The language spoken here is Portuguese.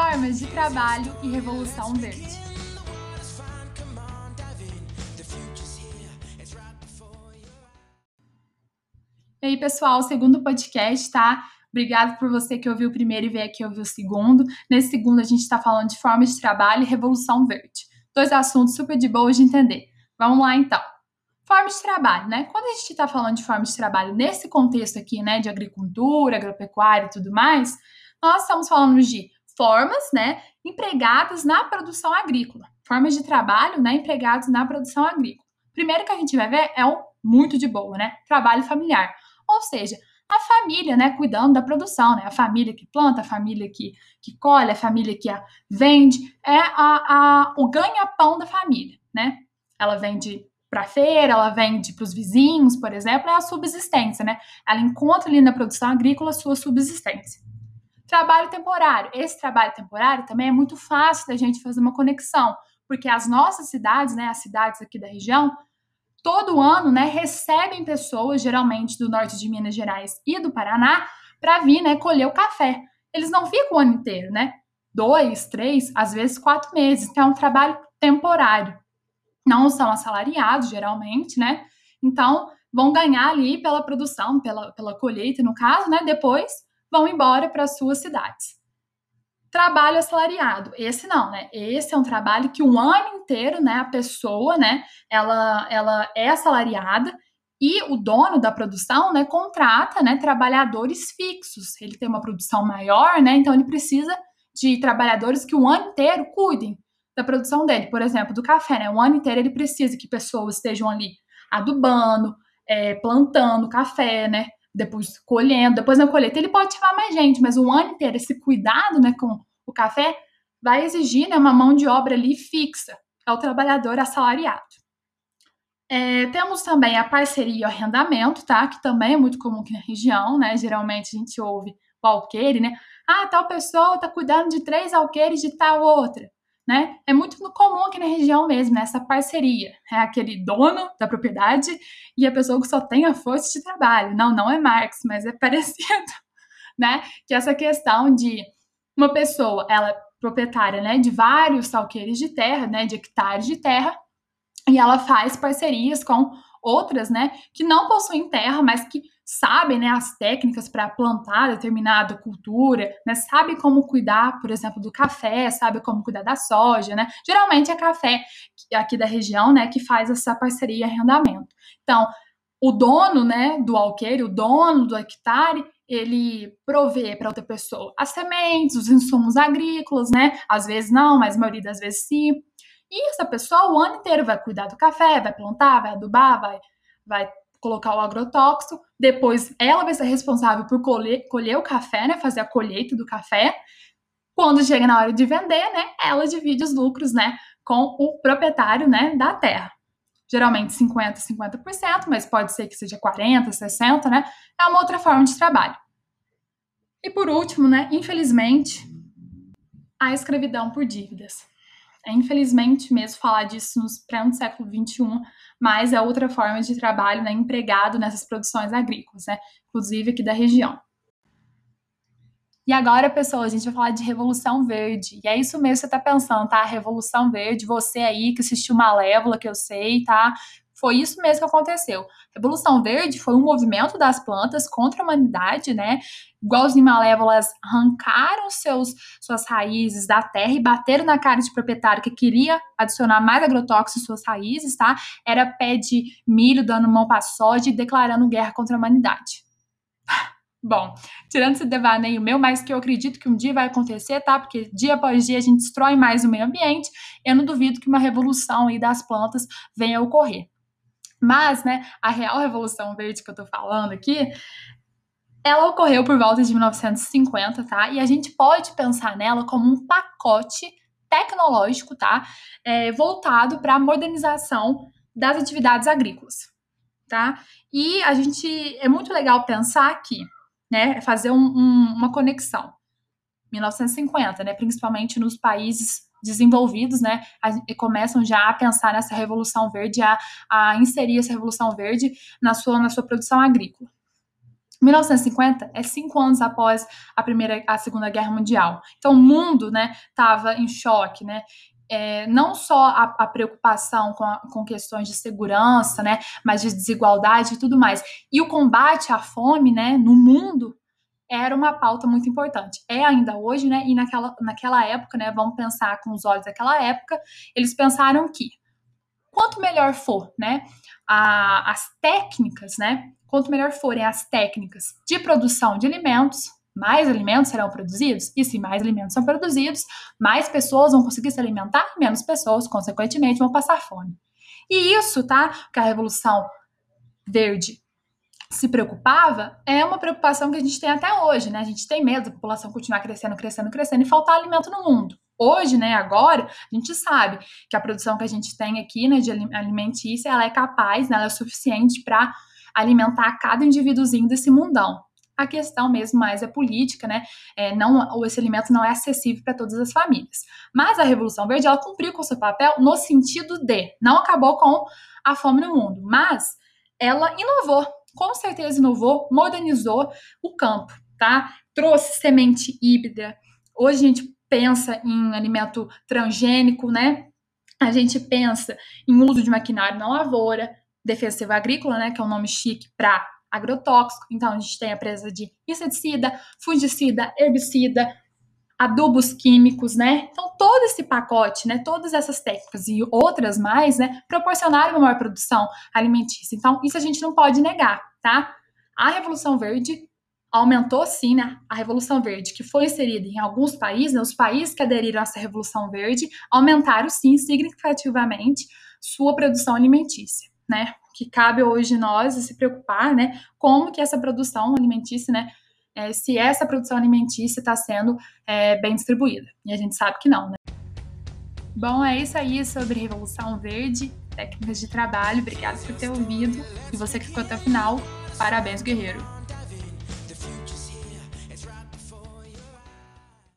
Formas de trabalho e revolução verde. E aí, pessoal, segundo podcast, tá? Obrigado por você que ouviu o primeiro e veio aqui ouvir o segundo. Nesse segundo, a gente está falando de formas de trabalho e revolução verde. Dois assuntos super de boa de entender. Vamos lá, então. Formas de trabalho, né? Quando a gente está falando de formas de trabalho nesse contexto aqui, né, de agricultura, agropecuária e tudo mais, nós estamos falando de formas, né, empregadas na produção agrícola. Formas de trabalho, né, empregados na produção agrícola. Primeiro que a gente vai ver é um muito de boa, né? Trabalho familiar. Ou seja, a família, né, cuidando da produção, né? A família que planta, a família que, que colhe, a família que a vende, é a, a, o ganha-pão da família, né? Ela vende para feira, ela vende para os vizinhos, por exemplo, é a subsistência, né? Ela encontra ali na produção agrícola sua subsistência. Trabalho temporário. Esse trabalho temporário também é muito fácil da gente fazer uma conexão, porque as nossas cidades, né, as cidades aqui da região, todo ano, né, recebem pessoas, geralmente do norte de Minas Gerais e do Paraná, para vir, né, colher o café. Eles não ficam o ano inteiro, né? Dois, três, às vezes quatro meses. Então é um trabalho temporário. Não são assalariados, geralmente, né? Então vão ganhar ali pela produção, pela, pela colheita, no caso, né? Depois vão embora para suas cidades trabalho assalariado. Esse não, né? Esse é um trabalho que o ano inteiro, né, a pessoa, né, ela, ela é assalariada e o dono da produção, né, contrata, né, trabalhadores fixos. Ele tem uma produção maior, né, então ele precisa de trabalhadores que o ano inteiro cuidem da produção dele. Por exemplo, do café, né, o ano inteiro ele precisa que pessoas estejam ali adubando, é, plantando café, né, depois colhendo, depois na colheita ele pode chamar mais gente, mas o ano inteiro esse cuidado, né, com o café vai exigir né, uma mão de obra ali fixa, é o trabalhador assalariado. É, temos também a parceria e o arrendamento, tá? Que também é muito comum aqui na região, né? Geralmente a gente ouve o alqueire, né? Ah, tal pessoa está cuidando de três alqueires de tal outra né? É muito comum aqui na região mesmo, né? Essa parceria. É aquele dono da propriedade e a pessoa que só tem a força de trabalho. Não, não é Marx, mas é parecido, né? Que essa questão de uma pessoa, ela é proprietária, né, de vários salqueiros de terra, né, de hectares de terra, e ela faz parcerias com outras, né, que não possuem terra, mas que sabem, né, as técnicas para plantar determinada cultura, né, sabem como cuidar, por exemplo, do café, sabe como cuidar da soja, né? Geralmente é café aqui da região, né, que faz essa parceria e arrendamento. Então, o dono, né, do alqueire, o dono do hectare, ele provê para outra pessoa as sementes, os insumos agrícolas, né? Às vezes não, mas a maioria das vezes sim. E essa pessoa o ano inteiro vai cuidar do café, vai plantar, vai adubar, vai, vai colocar o agrotóxico, depois ela vai ser responsável por colher, colher o café, né, fazer a colheita do café. Quando chega na hora de vender, né, ela divide os lucros, né, com o proprietário, né, da terra. Geralmente 50 50%, mas pode ser que seja 40, 60, né? É uma outra forma de trabalho. E por último, né, infelizmente, a escravidão por dívidas. É infelizmente mesmo falar disso nos pleno século XXI, mas é outra forma de trabalho né, empregado nessas produções agrícolas, né, inclusive aqui da região. E agora, pessoal, a gente vai falar de Revolução Verde. E é isso mesmo que você está pensando, tá? Revolução Verde, você aí que assistiu Malévola, que eu sei, tá? Foi isso mesmo que aconteceu. Revolução Verde foi um movimento das plantas contra a humanidade, né? Igual os malévolas arrancaram seus, suas raízes da terra e bateram na cara de proprietário que queria adicionar mais agrotóxicos em suas raízes, tá? Era pé de milho dando mão para soja e declarando guerra contra a humanidade. Bom, tirando esse devaneio meu, mas que eu acredito que um dia vai acontecer, tá? Porque dia após dia a gente destrói mais o meio ambiente, eu não duvido que uma revolução aí das plantas venha a ocorrer. Mas, né, a real revolução verde que eu tô falando aqui, ela ocorreu por volta de 1950, tá? E a gente pode pensar nela como um pacote tecnológico, tá? É, voltado para a modernização das atividades agrícolas, tá? E a gente é muito legal pensar aqui, né? Fazer um, um, uma conexão. 1950, né? Principalmente nos países desenvolvidos, né, e começam já a pensar nessa revolução verde, a, a inserir essa revolução verde na sua, na sua produção agrícola. 1950 é cinco anos após a primeira, a Segunda Guerra Mundial. Então o mundo, né, estava em choque, né? É, não só a, a preocupação com, a, com, questões de segurança, né, mas de desigualdade e tudo mais. E o combate à fome, né, no mundo era uma pauta muito importante. É ainda hoje, né? E naquela, naquela época, né? Vamos pensar com os olhos daquela época, eles pensaram que quanto melhor for, né? A, as técnicas, né? Quanto melhor forem as técnicas de produção de alimentos, mais alimentos serão produzidos. E se mais alimentos são produzidos, mais pessoas vão conseguir se alimentar, menos pessoas, consequentemente, vão passar fome. E isso, tá? Que a Revolução Verde se preocupava é uma preocupação que a gente tem até hoje, né? A gente tem medo da população continuar crescendo, crescendo, crescendo e faltar alimento no mundo. Hoje, né, agora, a gente sabe que a produção que a gente tem aqui, né, de alimentícia, ela é capaz, né, ela é suficiente para alimentar cada indivíduozinho desse mundão. A questão mesmo mais é política, né? É, não, esse alimento não é acessível para todas as famílias. Mas a Revolução Verde ela cumpriu com o seu papel no sentido de não acabou com a fome no mundo, mas ela inovou com certeza inovou, modernizou o campo, tá? Trouxe semente híbrida. Hoje a gente pensa em alimento transgênico, né? A gente pensa em uso de maquinário na lavoura, defensivo agrícola, né, que é um nome chique para agrotóxico. Então a gente tem a presença de inseticida, fungicida, herbicida, adubos químicos, né? Então, todo esse pacote, né, todas essas técnicas e outras mais, né, proporcionaram uma maior produção alimentícia. Então, isso a gente não pode negar, tá? A Revolução Verde aumentou sim, né? A Revolução Verde, que foi inserida em alguns países, né, os países que aderiram a essa Revolução Verde, aumentaram sim significativamente sua produção alimentícia, né? Que cabe hoje nós se preocupar, né? Como que essa produção alimentícia, né? É, se essa produção alimentícia está sendo é, bem distribuída. E a gente sabe que não, né? Bom, é isso aí sobre Revolução Verde, técnicas de trabalho. Obrigada por ter ouvido. E você que ficou até o final, parabéns, guerreiro!